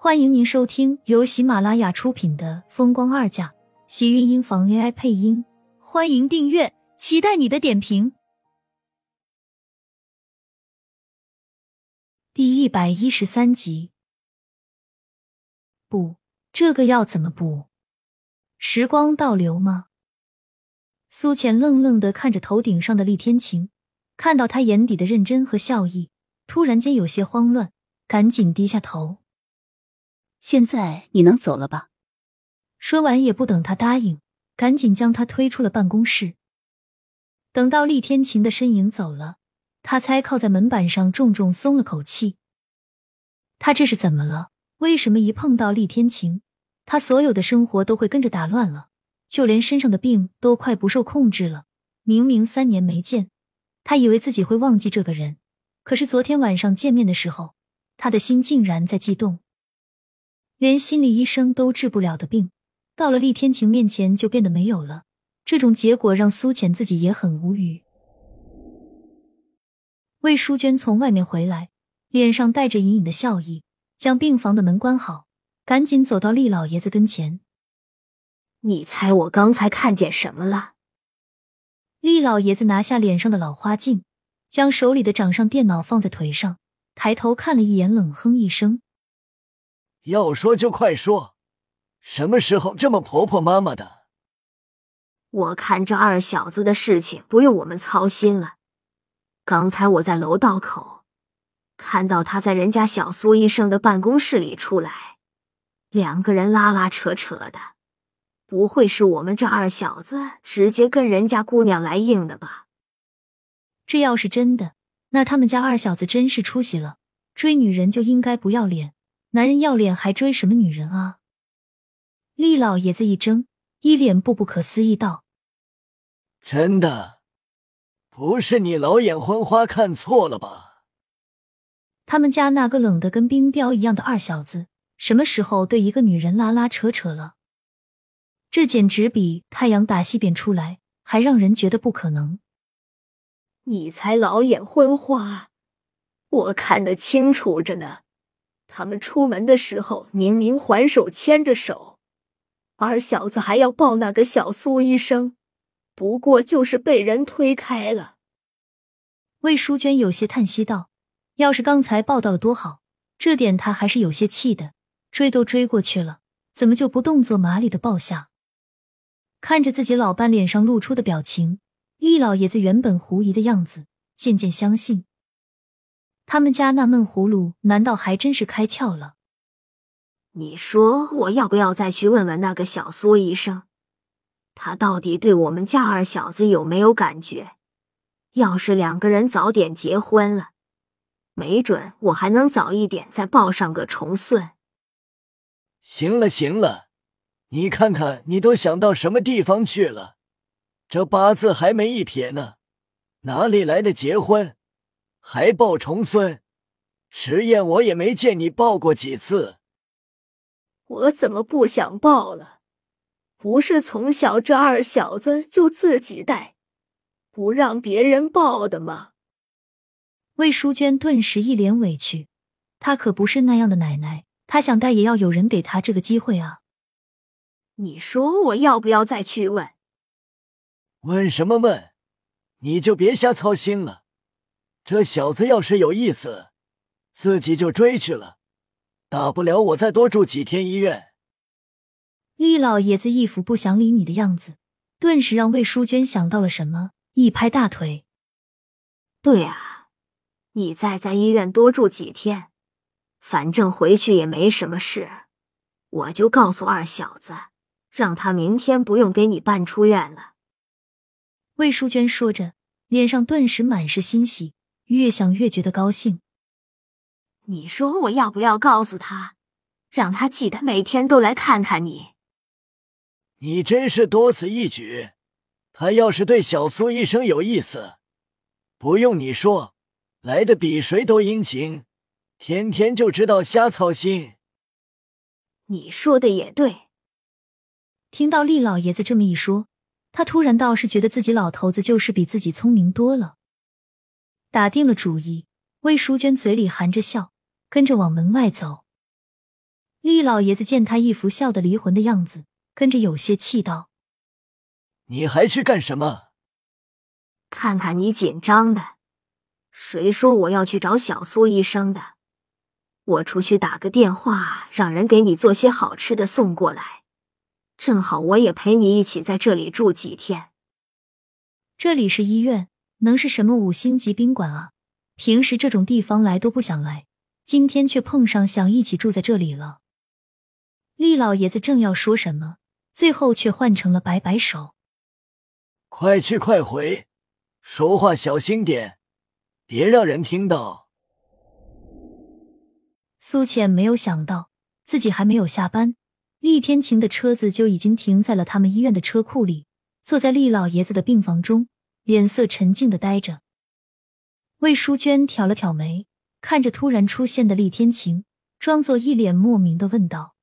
欢迎您收听由喜马拉雅出品的《风光二嫁》，喜运音房 AI 配音。欢迎订阅，期待你的点评。第一百一十三集，不，这个要怎么补？时光倒流吗？苏浅愣愣的看着头顶上的厉天晴，看到他眼底的认真和笑意，突然间有些慌乱，赶紧低下头。现在你能走了吧？说完也不等他答应，赶紧将他推出了办公室。等到厉天晴的身影走了，他才靠在门板上重重松了口气。他这是怎么了？为什么一碰到厉天晴，他所有的生活都会跟着打乱了？就连身上的病都快不受控制了。明明三年没见，他以为自己会忘记这个人，可是昨天晚上见面的时候，他的心竟然在悸动。连心理医生都治不了的病，到了厉天晴面前就变得没有了。这种结果让苏浅自己也很无语。魏淑娟从外面回来，脸上带着隐隐的笑意，将病房的门关好，赶紧走到厉老爷子跟前。你猜我刚才看见什么了？厉老爷子拿下脸上的老花镜，将手里的掌上电脑放在腿上，抬头看了一眼，冷哼一声。要说就快说，什么时候这么婆婆妈妈的？我看这二小子的事情不用我们操心了。刚才我在楼道口看到他在人家小苏医生的办公室里出来，两个人拉拉扯扯的，不会是我们这二小子直接跟人家姑娘来硬的吧？这要是真的，那他们家二小子真是出息了，追女人就应该不要脸。男人要脸还追什么女人啊？厉老爷子一怔，一脸不不可思议道：“真的，不是你老眼昏花看错了吧？他们家那个冷的跟冰雕一样的二小子，什么时候对一个女人拉拉扯扯了？这简直比太阳打西边出来还让人觉得不可能。你才老眼昏花，我看得清楚着呢。”他们出门的时候明明还手牵着手，二小子还要抱那个小苏医生，不过就是被人推开了。魏淑娟有些叹息道：“要是刚才抱到了多好，这点她还是有些气的。追都追过去了，怎么就不动作麻利的抱下？”看着自己老伴脸上露出的表情，厉老爷子原本狐疑的样子渐渐相信。他们家那闷葫芦难道还真是开窍了？你说我要不要再去问问那个小苏医生，他到底对我们家二小子有没有感觉？要是两个人早点结婚了，没准我还能早一点再抱上个重孙。行了行了，你看看你都想到什么地方去了？这八字还没一撇呢，哪里来的结婚？还抱重孙，实验我也没见你抱过几次。我怎么不想抱了？不是从小这二小子就自己带，不让别人抱的吗？魏淑娟顿时一脸委屈，她可不是那样的奶奶，她想带也要有人给她这个机会啊。你说我要不要再去问？问什么问？你就别瞎操心了。这小子要是有意思，自己就追去了，大不了我再多住几天医院。厉老爷子一副不想理你的样子，顿时让魏淑娟想到了什么，一拍大腿：“对啊，你再在医院多住几天，反正回去也没什么事，我就告诉二小子，让他明天不用给你办出院了。”魏淑娟说着，脸上顿时满是欣喜。越想越觉得高兴。你说我要不要告诉他，让他记得每天都来看看你？你真是多此一举。他要是对小苏医生有意思，不用你说，来的比谁都殷勤，天天就知道瞎操心。你说的也对。听到厉老爷子这么一说，他突然倒是觉得自己老头子就是比自己聪明多了。打定了主意，魏淑娟嘴里含着笑，跟着往门外走。厉老爷子见他一副笑得离魂的样子，跟着有些气道：“你还去干什么？看看你紧张的，谁说我要去找小苏医生的？我出去打个电话，让人给你做些好吃的送过来。正好我也陪你一起在这里住几天。这里是医院，能是什么五星级宾馆啊？平时这种地方来都不想来，今天却碰上想一起住在这里了。”厉老爷子正要说什么，最后却换成了摆摆手：“快去快回，说话小心点，别让人听到。”苏浅没有想到，自己还没有下班，厉天晴的车子就已经停在了他们医院的车库里。坐在厉老爷子的病房中，脸色沉静的呆着。魏淑娟挑了挑眉，看着突然出现的厉天晴，装作一脸莫名的问道。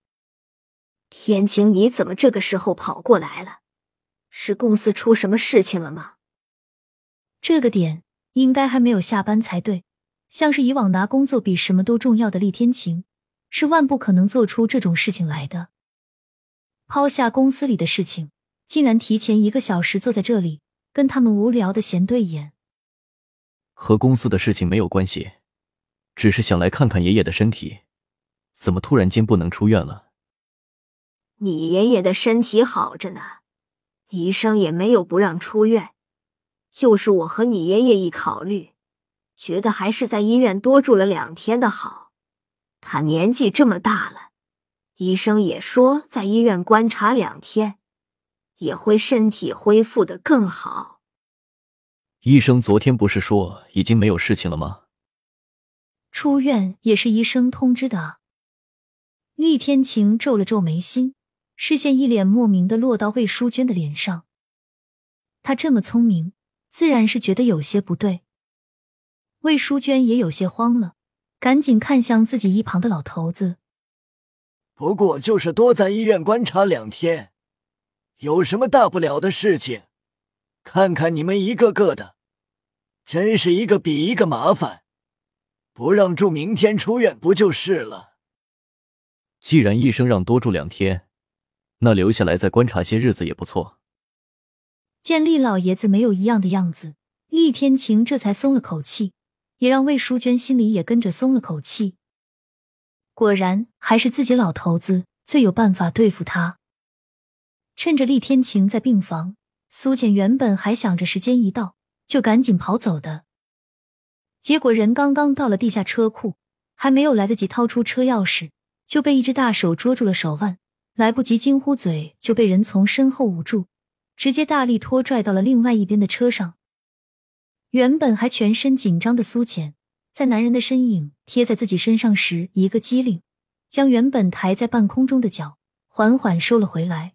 天晴，你怎么这个时候跑过来了？是公司出什么事情了吗？这个点应该还没有下班才对。像是以往拿工作比什么都重要的厉天晴，是万不可能做出这种事情来的。抛下公司里的事情，竟然提前一个小时坐在这里跟他们无聊的闲对眼。和公司的事情没有关系，只是想来看看爷爷的身体。怎么突然间不能出院了？你爷爷的身体好着呢，医生也没有不让出院。就是我和你爷爷一考虑，觉得还是在医院多住了两天的好。他年纪这么大了，医生也说在医院观察两天，也会身体恢复的更好。医生昨天不是说已经没有事情了吗？出院也是医生通知的啊。厉天晴皱了皱眉心。视线一脸莫名的落到魏淑娟的脸上，她这么聪明，自然是觉得有些不对。魏淑娟也有些慌了，赶紧看向自己一旁的老头子。不过就是多在医院观察两天，有什么大不了的事情？看看你们一个个的，真是一个比一个麻烦，不让住，明天出院不就是了？既然医生让多住两天。那留下来再观察些日子也不错。见厉老爷子没有一样的样子，厉天晴这才松了口气，也让魏淑娟心里也跟着松了口气。果然，还是自己老头子最有办法对付他。趁着厉天晴在病房，苏浅原本还想着时间一到就赶紧跑走的，结果人刚刚到了地下车库，还没有来得及掏出车钥匙，就被一只大手捉住了手腕。来不及惊呼，嘴就被人从身后捂住，直接大力拖拽到了另外一边的车上。原本还全身紧张的苏浅，在男人的身影贴在自己身上时，一个机灵，将原本抬在半空中的脚缓缓收了回来。